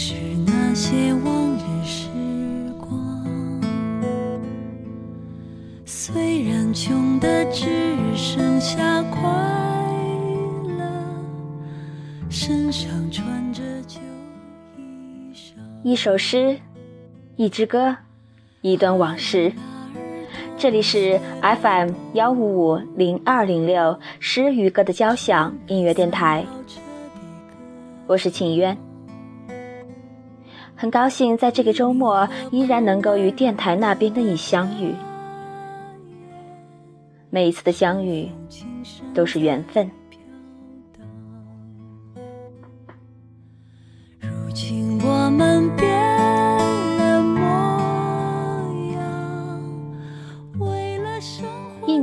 是那些往日时光。虽然穷的只剩下快乐，身上穿着旧衣裳。一首诗，一支歌，一段往事。这里是 FM 幺五五零二零六诗与歌的交响音乐电台，我是秦渊，很高兴在这个周末依然能够与电台那边的你相遇。每一次的相遇都是缘分。如今我们变。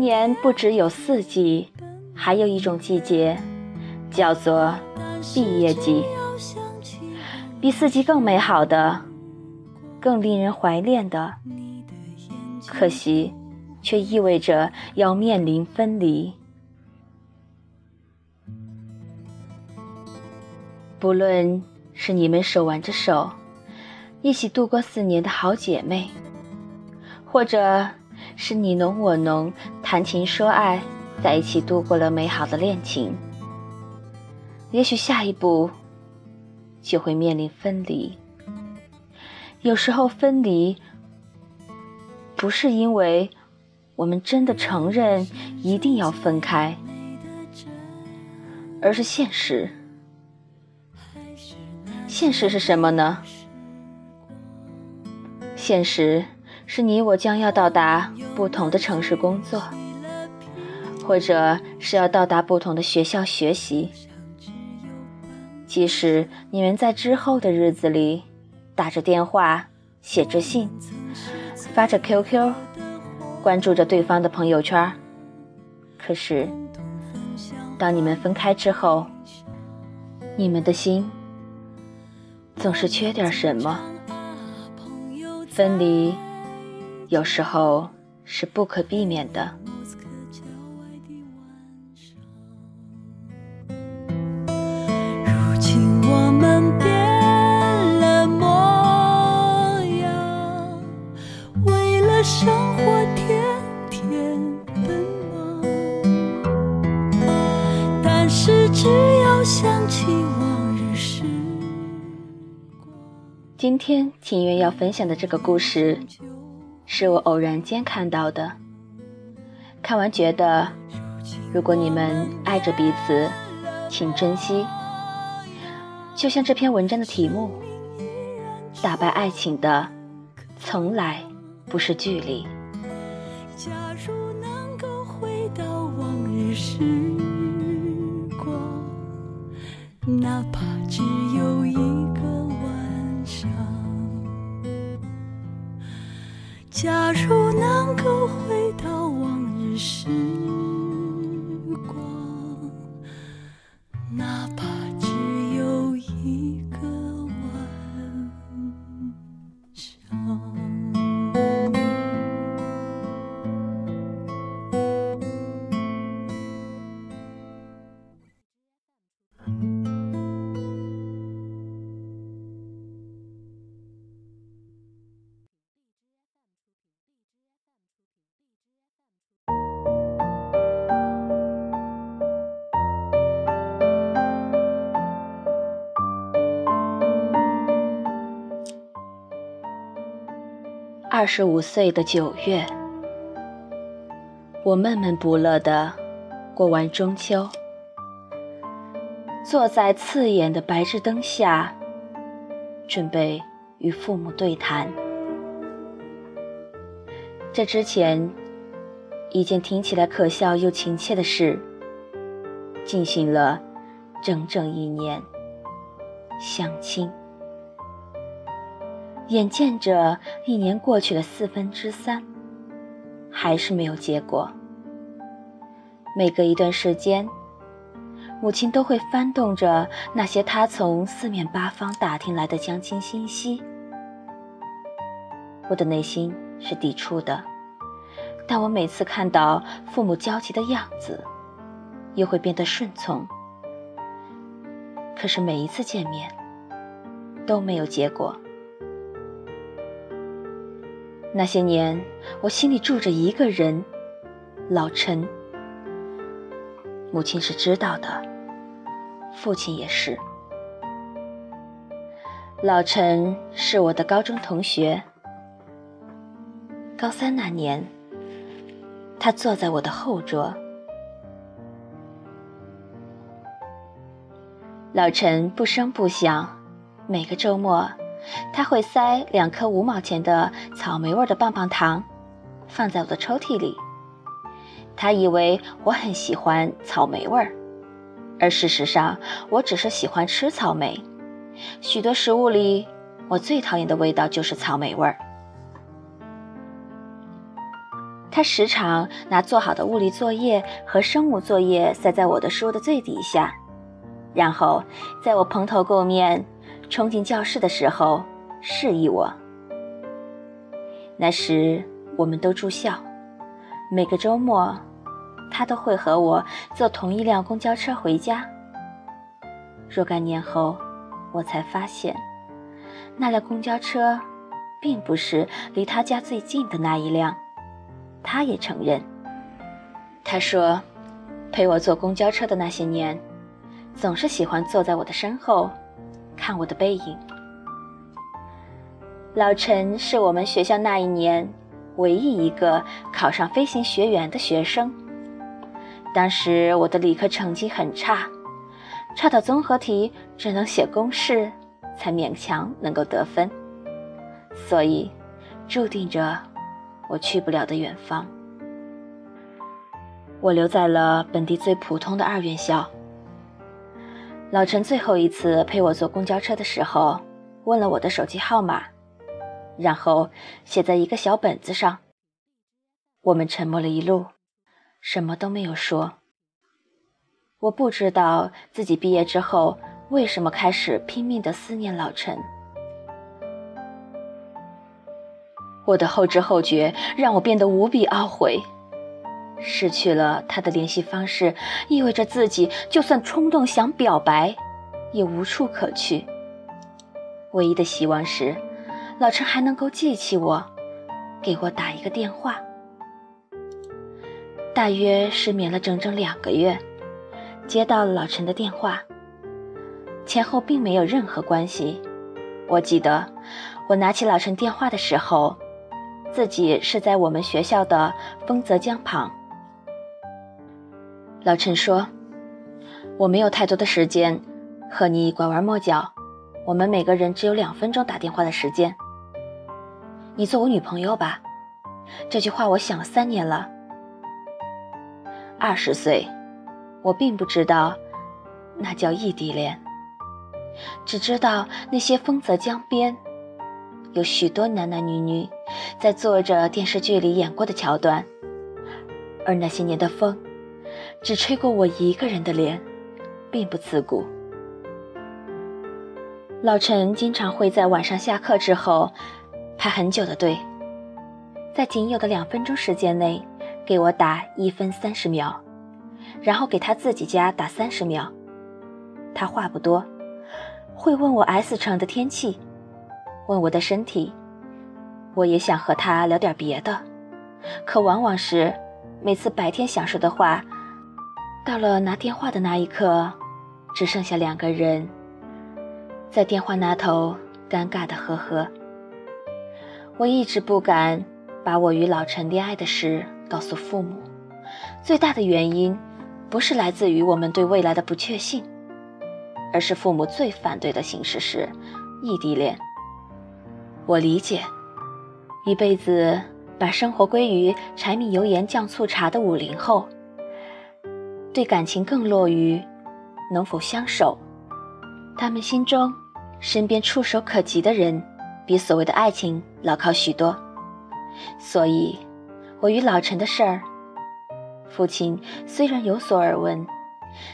年不只有四季，还有一种季节，叫做毕业季。比四季更美好的，更令人怀念的，可惜，却意味着要面临分离。不论是你们手挽着手，一起度过四年的好姐妹，或者……是你侬我侬，谈情说爱，在一起度过了美好的恋情。也许下一步就会面临分离。有时候分离不是因为我们真的承认一定要分开，而是现实。现实是什么呢？现实。是你我将要到达不同的城市工作，或者是要到达不同的学校学习。即使你们在之后的日子里打着电话、写着信、发着 QQ、关注着对方的朋友圈，可是当你们分开之后，你们的心总是缺点什么。分离。有时候是不可避免的。今天情缘要分享的这个故事。是我偶然间看到的，看完觉得，如果你们爱着彼此，请珍惜。就像这篇文章的题目，打败爱情的，从来不是距离。假如能够回到往日时光，哪怕只有一个。假如能够回到往日时二十五岁的九月，我闷闷不乐的过完中秋，坐在刺眼的白炽灯下，准备与父母对谈。这之前，一件听起来可笑又亲切的事，进行了整整一年，相亲。眼见着一年过去了四分之三，还是没有结果。每隔一段时间，母亲都会翻动着那些她从四面八方打听来的相亲信息。我的内心是抵触的，但我每次看到父母焦急的样子，又会变得顺从。可是每一次见面都没有结果。那些年，我心里住着一个人，老陈。母亲是知道的，父亲也是。老陈是我的高中同学。高三那年，他坐在我的后桌。老陈不声不响，每个周末，他会塞两颗五毛钱的草莓味的棒棒糖，放在我的抽屉里。他以为我很喜欢草莓味儿，而事实上，我只是喜欢吃草莓。许多食物里，我最讨厌的味道就是草莓味儿。他时常拿做好的物理作业和生物作业塞在我的书的最底下。然后，在我蓬头垢面冲进教室的时候，示意我。那时我们都住校，每个周末，他都会和我坐同一辆公交车回家。若干年后，我才发现，那辆公交车，并不是离他家最近的那一辆。他也承认。他说，陪我坐公交车的那些年。总是喜欢坐在我的身后，看我的背影。老陈是我们学校那一年唯一一个考上飞行学员的学生。当时我的理科成绩很差，差到综合题只能写公式，才勉强能够得分，所以注定着我去不了的远方。我留在了本地最普通的二院校。老陈最后一次陪我坐公交车的时候，问了我的手机号码，然后写在一个小本子上。我们沉默了一路，什么都没有说。我不知道自己毕业之后为什么开始拼命的思念老陈。我的后知后觉让我变得无比懊悔。失去了他的联系方式，意味着自己就算冲动想表白，也无处可去。唯一的希望是，老陈还能够记起我，给我打一个电话。大约失眠了整整两个月，接到了老陈的电话，前后并没有任何关系。我记得，我拿起老陈电话的时候，自己是在我们学校的丰泽江旁。老陈说：“我没有太多的时间和你拐弯抹角，我们每个人只有两分钟打电话的时间。你做我女朋友吧。”这句话我想了三年了。二十岁，我并不知道那叫异地恋，只知道那些丰泽江边有许多男男女女在做着电视剧里演过的桥段，而那些年的风。只吹过我一个人的脸，并不刺骨。老陈经常会在晚上下课之后排很久的队，在仅有的两分钟时间内给我打一分三十秒，然后给他自己家打三十秒。他话不多，会问我 S 城的天气，问我的身体。我也想和他聊点别的，可往往是每次白天想说的话。到了拿电话的那一刻，只剩下两个人，在电话那头尴尬的呵呵。我一直不敢把我与老陈恋爱的事告诉父母，最大的原因不是来自于我们对未来的不确信，而是父母最反对的形式是异地恋。我理解，一辈子把生活归于柴米油盐酱醋茶的五零后。对感情更落于能否相守，他们心中身边触手可及的人，比所谓的爱情牢靠许多。所以，我与老陈的事儿，父亲虽然有所耳闻，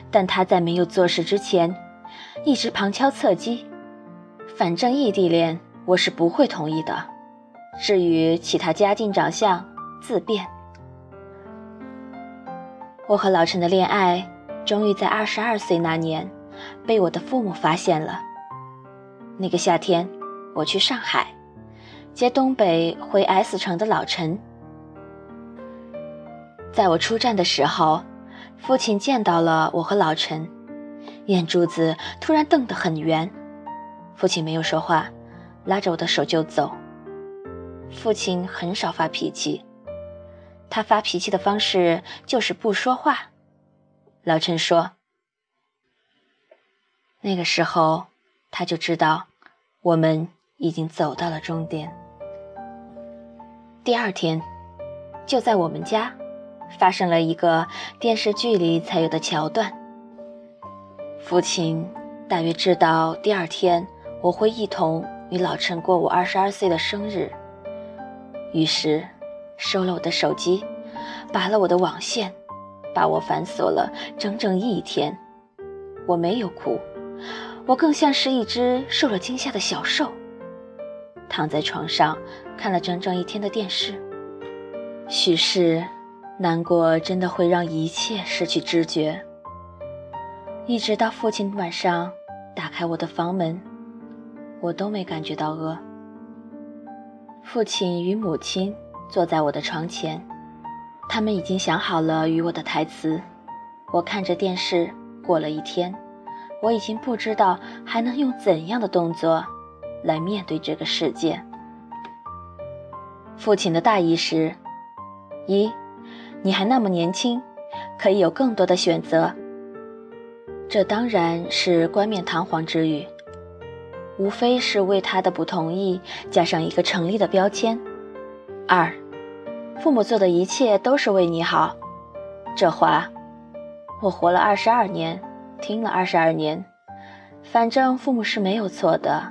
但他在没有做事之前，一直旁敲侧击。反正异地恋我是不会同意的。至于其他家境长相，自便。我和老陈的恋爱终于在二十二岁那年，被我的父母发现了。那个夏天，我去上海，接东北回 S 城的老陈。在我出站的时候，父亲见到了我和老陈，眼珠子突然瞪得很圆。父亲没有说话，拉着我的手就走。父亲很少发脾气，他发脾气的方式就是不说话。老陈说：“那个时候，他就知道我们已经走到了终点。”第二天，就在我们家。发生了一个电视剧里才有的桥段。父亲大约知道第二天我会一同与老陈过我二十二岁的生日，于是收了我的手机，拔了我的网线，把我反锁了整整一天。我没有哭，我更像是一只受了惊吓的小兽，躺在床上看了整整一天的电视。许是。难过真的会让一切失去知觉。一直到父亲晚上打开我的房门，我都没感觉到饿。父亲与母亲坐在我的床前，他们已经想好了与我的台词。我看着电视过了一天，我已经不知道还能用怎样的动作来面对这个世界。父亲的大意是：一。你还那么年轻，可以有更多的选择。这当然是冠冕堂皇之语，无非是为他的不同意加上一个成立的标签。二，父母做的一切都是为你好。这话，我活了二十二年，听了二十二年。反正父母是没有错的，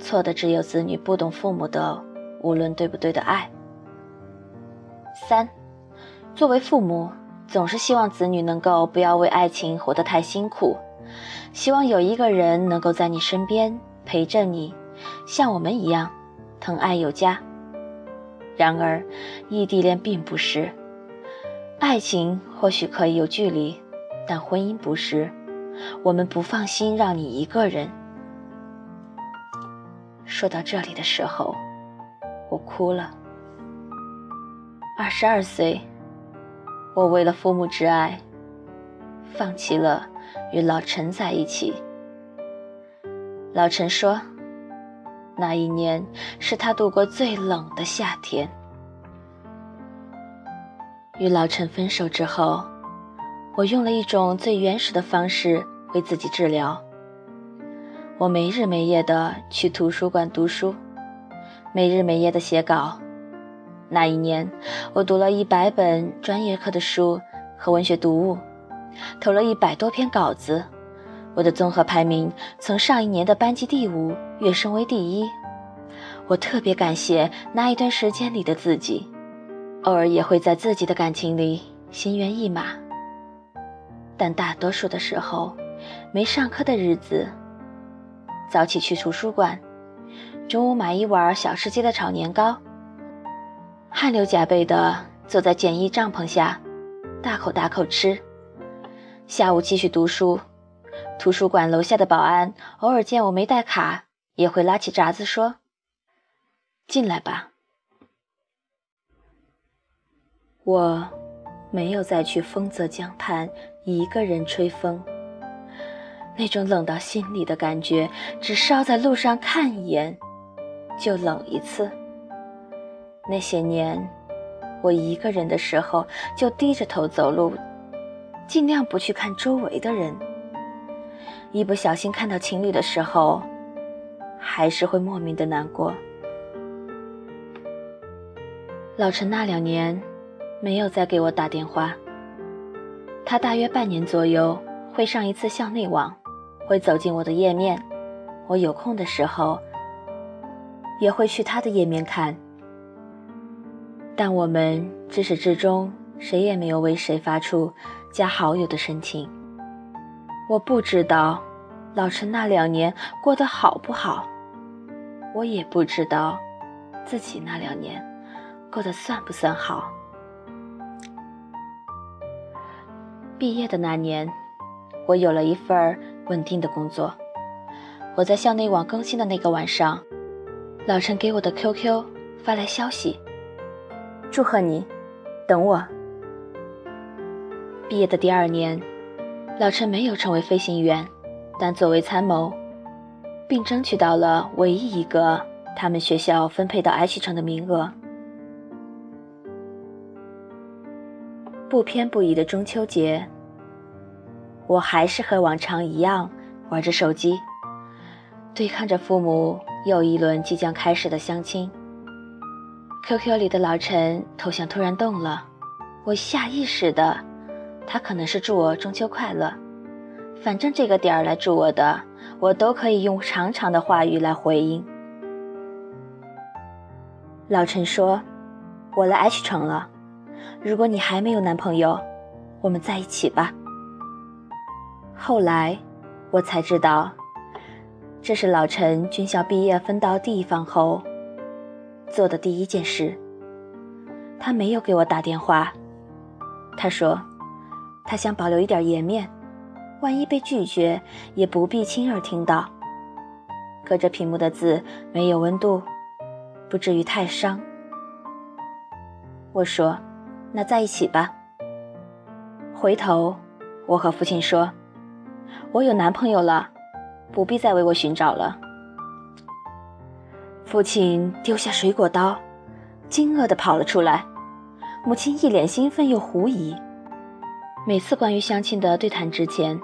错的只有子女不懂父母的无论对不对的爱。三。作为父母，总是希望子女能够不要为爱情活得太辛苦，希望有一个人能够在你身边陪着你，像我们一样疼爱有加。然而，异地恋并不是爱情，或许可以有距离，但婚姻不是。我们不放心让你一个人。说到这里的时候，我哭了。二十二岁。我为了父母之爱，放弃了与老陈在一起。老陈说，那一年是他度过最冷的夏天。与老陈分手之后，我用了一种最原始的方式为自己治疗。我没日没夜的去图书馆读书，没日没夜的写稿。那一年，我读了一百本专业课的书和文学读物，投了一百多篇稿子。我的综合排名从上一年的班级第五跃升为第一。我特别感谢那一段时间里的自己，偶尔也会在自己的感情里心猿意马，但大多数的时候，没上课的日子，早起去图书馆，中午买一碗小吃街的炒年糕。汗流浃背的坐在简易帐篷下，大口大口吃。下午继续读书，图书馆楼下的保安偶尔见我没带卡，也会拉起闸子说：“进来吧。”我没有再去丰泽江畔一个人吹风，那种冷到心里的感觉，只稍在路上看一眼，就冷一次。那些年，我一个人的时候就低着头走路，尽量不去看周围的人。一不小心看到情侣的时候，还是会莫名的难过。老陈那两年没有再给我打电话，他大约半年左右会上一次校内网，会走进我的页面，我有空的时候也会去他的页面看。但我们至始至终谁也没有为谁发出加好友的申请。我不知道老陈那两年过得好不好，我也不知道自己那两年过得算不算好。毕业的那年，我有了一份稳定的工作。我在校内网更新的那个晚上，老陈给我的 QQ 发来消息：“祝贺你，等我。”毕业的第二年，老陈没有成为飞行员，但作为参谋，并争取到了唯一一个他们学校分配到 H 城的名额。不偏不倚的中秋节，我还是和往常一样玩着手机，对抗着父母又一轮即将开始的相亲。QQ 里的老陈头像突然动了，我下意识的。他可能是祝我中秋快乐，反正这个点儿来祝我的，我都可以用长长的话语来回应。老陈说：“我来 H 城了，如果你还没有男朋友，我们在一起吧。”后来我才知道，这是老陈军校毕业分到地方后做的第一件事。他没有给我打电话，他说。他想保留一点颜面，万一被拒绝，也不必亲耳听到。隔着屏幕的字没有温度，不至于太伤。我说：“那在一起吧。”回头，我和父亲说：“我有男朋友了，不必再为我寻找了。”父亲丢下水果刀，惊愕地跑了出来。母亲一脸兴奋又狐疑。每次关于相亲的对谈之前，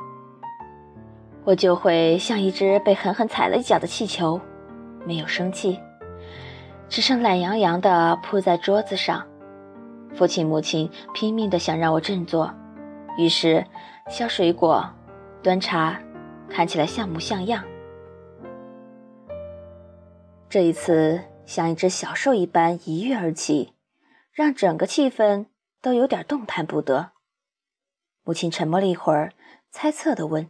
我就会像一只被狠狠踩了一脚的气球，没有生气，只剩懒洋洋地铺在桌子上。父亲、母亲拼命地想让我振作，于是削水果、端茶，看起来像模像样。这一次像一只小兽一般一跃而起，让整个气氛都有点动弹不得。母亲沉默了一会儿，猜测地问：“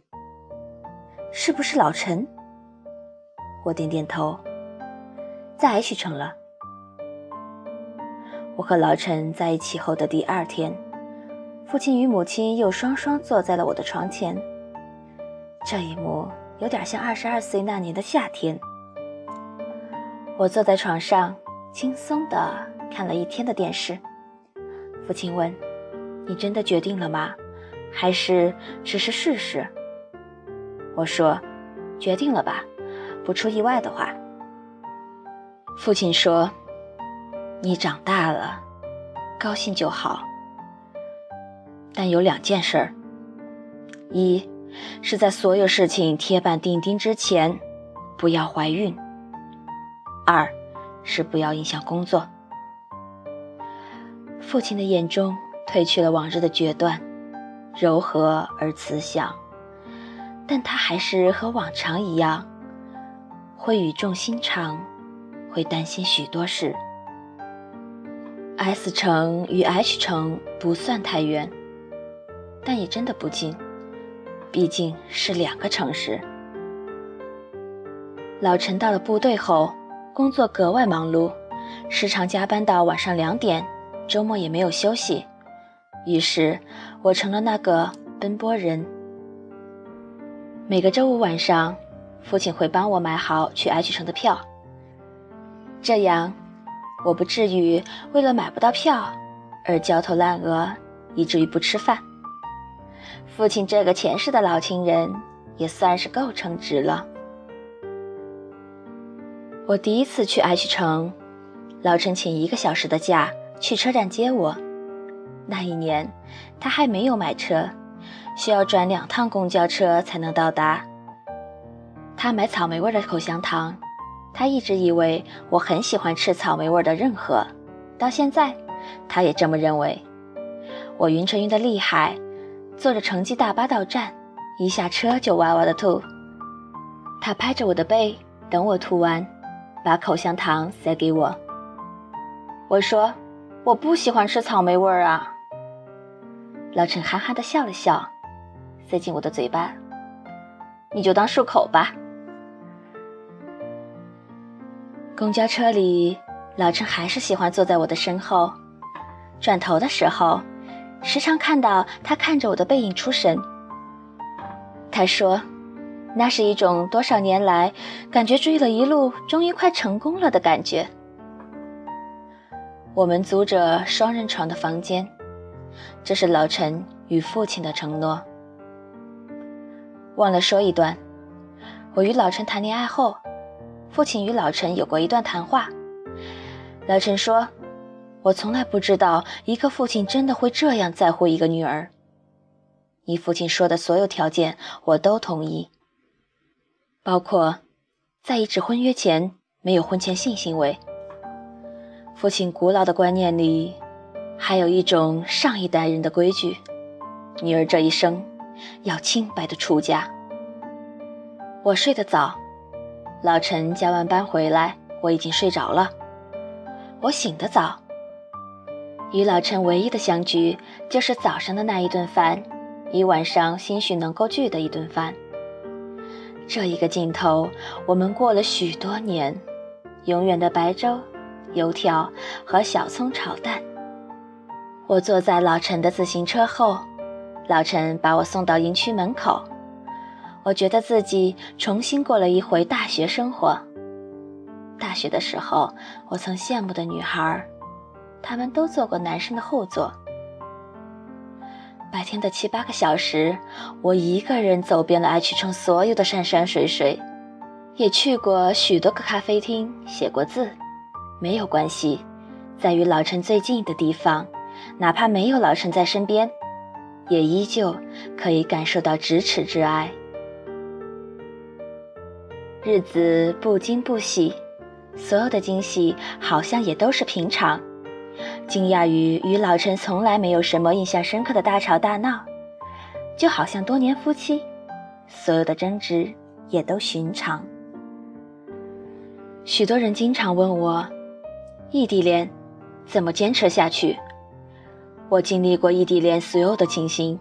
是不是老陈？”我点点头。在 H 城了。我和老陈在一起后的第二天，父亲与母亲又双双坐在了我的床前。这一幕有点像二十二岁那年的夏天。我坐在床上，轻松地看了一天的电视。父亲问：“你真的决定了吗？”还是只是试试。我说，决定了吧，不出意外的话。父亲说：“你长大了，高兴就好。但有两件事儿：一是在所有事情铁板钉钉之前，不要怀孕；二是不要影响工作。”父亲的眼中褪去了往日的决断。柔和而慈祥，但他还是和往常一样，会语重心长，会担心许多事。S 城与 H 城不算太远，但也真的不近，毕竟是两个城市。老陈到了部队后，工作格外忙碌，时常加班到晚上两点，周末也没有休息。于是，我成了那个奔波人。每个周五晚上，父亲会帮我买好去 H 城的票，这样我不至于为了买不到票而焦头烂额，以至于不吃饭。父亲这个前世的老情人也算是够称职了。我第一次去 H 城，老陈请一个小时的假去车站接我。那一年，他还没有买车，需要转两趟公交车才能到达。他买草莓味的口香糖，他一直以为我很喜欢吃草莓味的任何，到现在，他也这么认为。我晕车晕得厉害，坐着城际大巴到站，一下车就哇哇的吐。他拍着我的背，等我吐完，把口香糖塞给我。我说：“我不喜欢吃草莓味儿啊。”老陈憨憨的笑了笑，塞进我的嘴巴。你就当漱口吧。公交车里，老陈还是喜欢坐在我的身后。转头的时候，时常看到他看着我的背影出神。他说：“那是一种多少年来感觉追了一路，终于快成功了的感觉。”我们租着双人床的房间，这是老陈与父亲的承诺。忘了说一段，我与老陈谈恋爱后，父亲与老陈有过一段谈话。老陈说：“我从来不知道一个父亲真的会这样在乎一个女儿。你父亲说的所有条件我都同意，包括在一纸婚约前没有婚前性行为。父亲古老的观念里，还有一种上一代人的规矩：女儿这一生要清白的出嫁。我睡得早，老陈加完班回来，我已经睡着了。”我醒得早，与老陈唯一的相聚就是早上的那一顿饭，一晚上兴许能够聚的一顿饭。这一个镜头，我们过了许多年，永远的白粥、油条和小葱炒蛋。我坐在老陈的自行车后，老陈把我送到营区门口，我觉得自己重新过了一回大学生活。大学的时候，我曾羡慕的女孩，她们都坐过男生的后座。白天的七八个小时，我一个人走遍了爱渠城所有的山山水水，也去过许多个咖啡厅，写过字。没有关系，在与老陈最近的地方，哪怕没有老陈在身边，也依旧可以感受到咫尺之爱。日子不惊不喜。所有的惊喜好像也都是平常，惊讶于与老陈从来没有什么印象深刻的大吵大闹，就好像多年夫妻，所有的争执也都寻常。许多人经常问我，异地恋怎么坚持下去？我经历过异地恋所有的情形，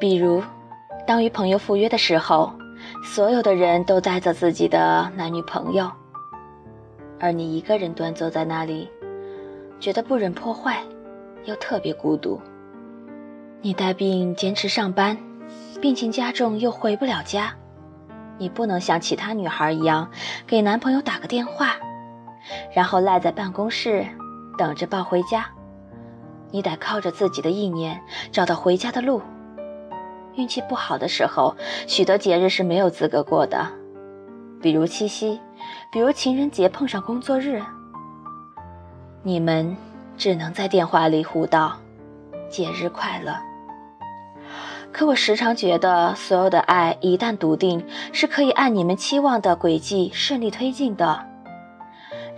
比如，当与朋友赴约的时候，所有的人都带着自己的男女朋友。而你一个人端坐在那里，觉得不忍破坏，又特别孤独。你带病坚持上班，病情加重又回不了家。你不能像其他女孩一样给男朋友打个电话，然后赖在办公室等着抱回家。你得靠着自己的意念找到回家的路。运气不好的时候，许多节日是没有资格过的，比如七夕。比如情人节碰上工作日，你们只能在电话里互道“节日快乐”。可我时常觉得，所有的爱一旦笃定，是可以按你们期望的轨迹顺利推进的。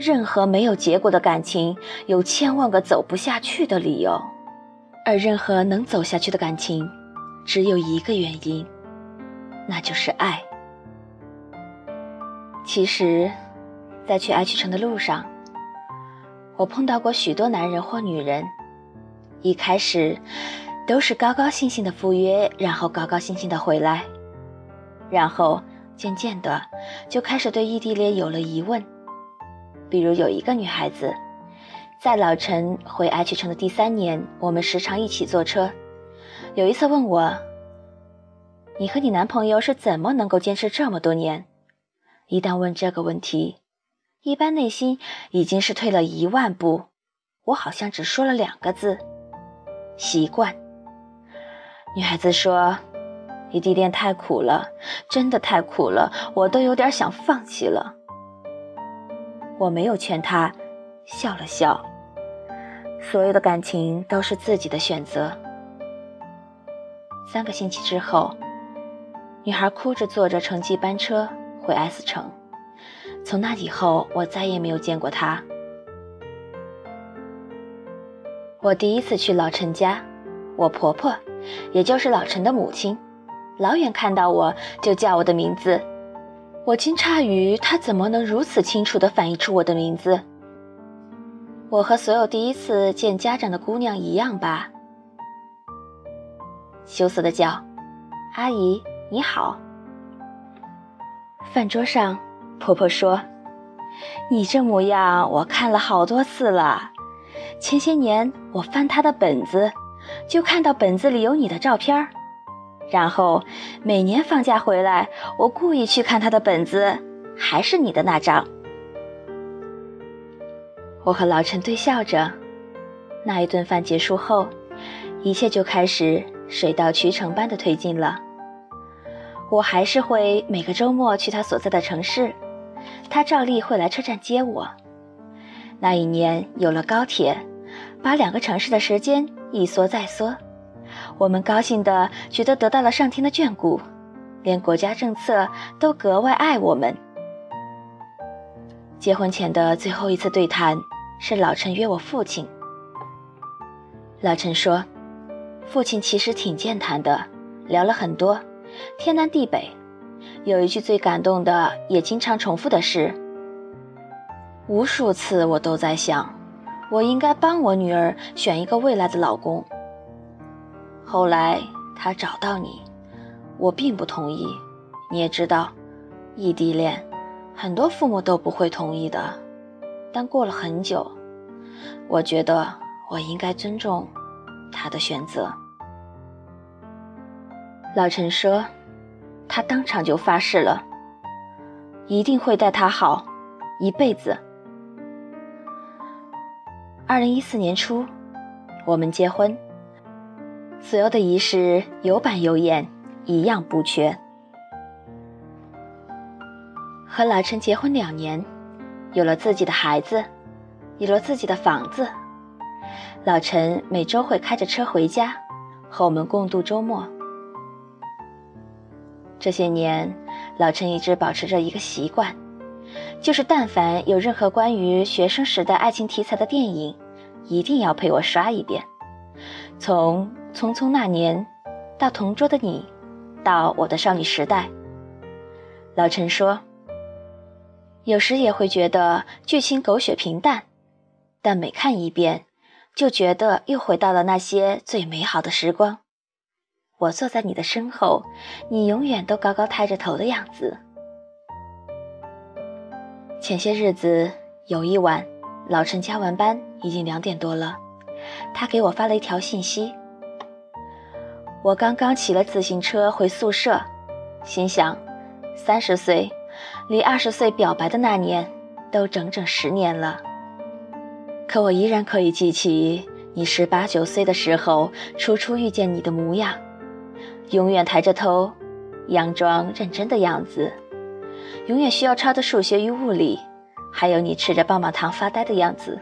任何没有结果的感情，有千万个走不下去的理由；而任何能走下去的感情，只有一个原因，那就是爱。其实，在去爱趣城的路上，我碰到过许多男人或女人。一开始，都是高高兴兴的赴约，然后高高兴兴的回来，然后渐渐的就开始对异地恋有了疑问。比如有一个女孩子，在老陈回爱趣城的第三年，我们时常一起坐车。有一次问我：“你和你男朋友是怎么能够坚持这么多年？”一旦问这个问题，一般内心已经是退了一万步。我好像只说了两个字：习惯。女孩子说：“异地恋太苦了，真的太苦了，我都有点想放弃了。”我没有劝她，笑了笑。所有的感情都是自己的选择。三个星期之后，女孩哭着坐着城际班车。回 S 城，从那以后，我再也没有见过她。我第一次去老陈家，我婆婆，也就是老陈的母亲，老远看到我就叫我的名字。我惊诧于她怎么能如此清楚地反映出我的名字。我和所有第一次见家长的姑娘一样吧，羞涩地叫：“阿姨，你好。”饭桌上，婆婆说：“你这模样，我看了好多次了。前些年我翻她的本子，就看到本子里有你的照片然后每年放假回来，我故意去看他的本子，还是你的那张。我和老陈对笑着，那一顿饭结束后，一切就开始水到渠成般的推进了。我还是会每个周末去他所在的城市，他照例会来车站接我。那一年有了高铁，把两个城市的时间一缩再缩。我们高兴的觉得得到了上天的眷顾，连国家政策都格外爱我们。结婚前的最后一次对谈是老陈约我父亲。老陈说，父亲其实挺健谈的，聊了很多，天南地北。有一句最感动的，也经常重复的是：无数次我都在想，我应该帮我女儿选一个未来的老公。后来他找到你，我并不同意。你也知道，异地恋，很多父母都不会同意的。但过了很久，我觉得我应该尊重他的选择。老陈说，他当场就发誓了，一定会待他好，一辈子。二零一四年初，我们结婚。所有的仪式有板有眼，一样不缺。和老陈结婚两年，有了自己的孩子，有了自己的房子。老陈每周会开着车回家，和我们共度周末。这些年，老陈一直保持着一个习惯，就是但凡有任何关于学生时代爱情题材的电影，一定要陪我刷一遍，从。匆匆那年，到同桌的你，到我的少女时代。老陈说，有时也会觉得剧情狗血平淡，但每看一遍，就觉得又回到了那些最美好的时光。我坐在你的身后，你永远都高高抬着头的样子。前些日子有一晚，老陈加完班，已经两点多了，他给我发了一条信息。我刚刚骑了自行车回宿舍，心想，三十岁，离二十岁表白的那年，都整整十年了。可我依然可以记起你十八九岁的时候，初初遇见你的模样，永远抬着头，佯装认真的样子，永远需要抄的数学与物理，还有你吃着棒棒糖发呆的样子。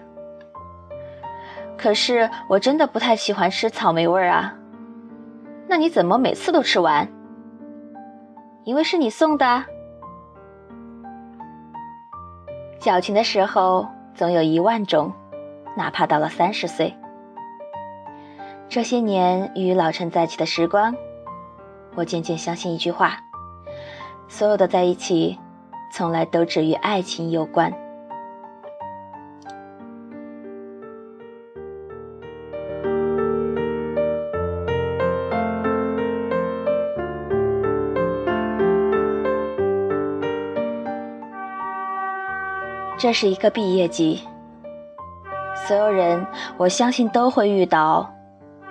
可是我真的不太喜欢吃草莓味儿啊。那你怎么每次都吃完？因为是你送的。矫情的时候总有一万种，哪怕到了三十岁。这些年与老陈在一起的时光，我渐渐相信一句话：所有的在一起，从来都只与爱情有关。这是一个毕业季，所有人我相信都会遇到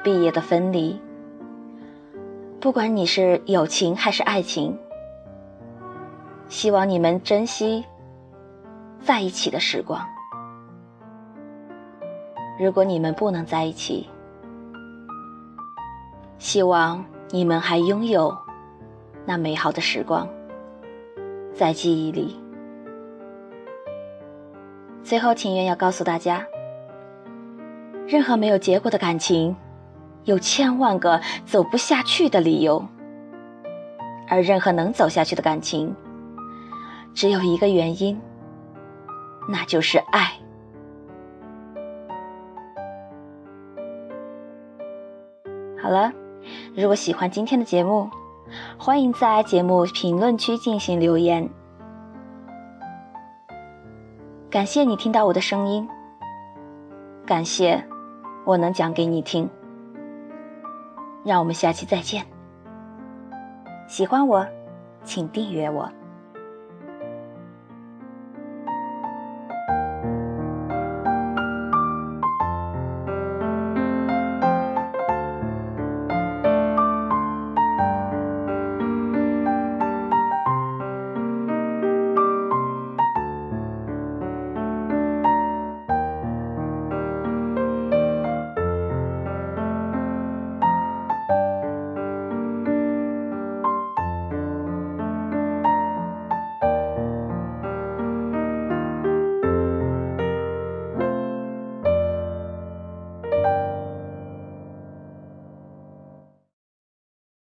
毕业的分离。不管你是友情还是爱情，希望你们珍惜在一起的时光。如果你们不能在一起，希望你们还拥有那美好的时光，在记忆里。最后，情愿要告诉大家：任何没有结果的感情，有千万个走不下去的理由；而任何能走下去的感情，只有一个原因，那就是爱。好了，如果喜欢今天的节目，欢迎在节目评论区进行留言。感谢你听到我的声音，感谢我能讲给你听。让我们下期再见。喜欢我，请订阅我。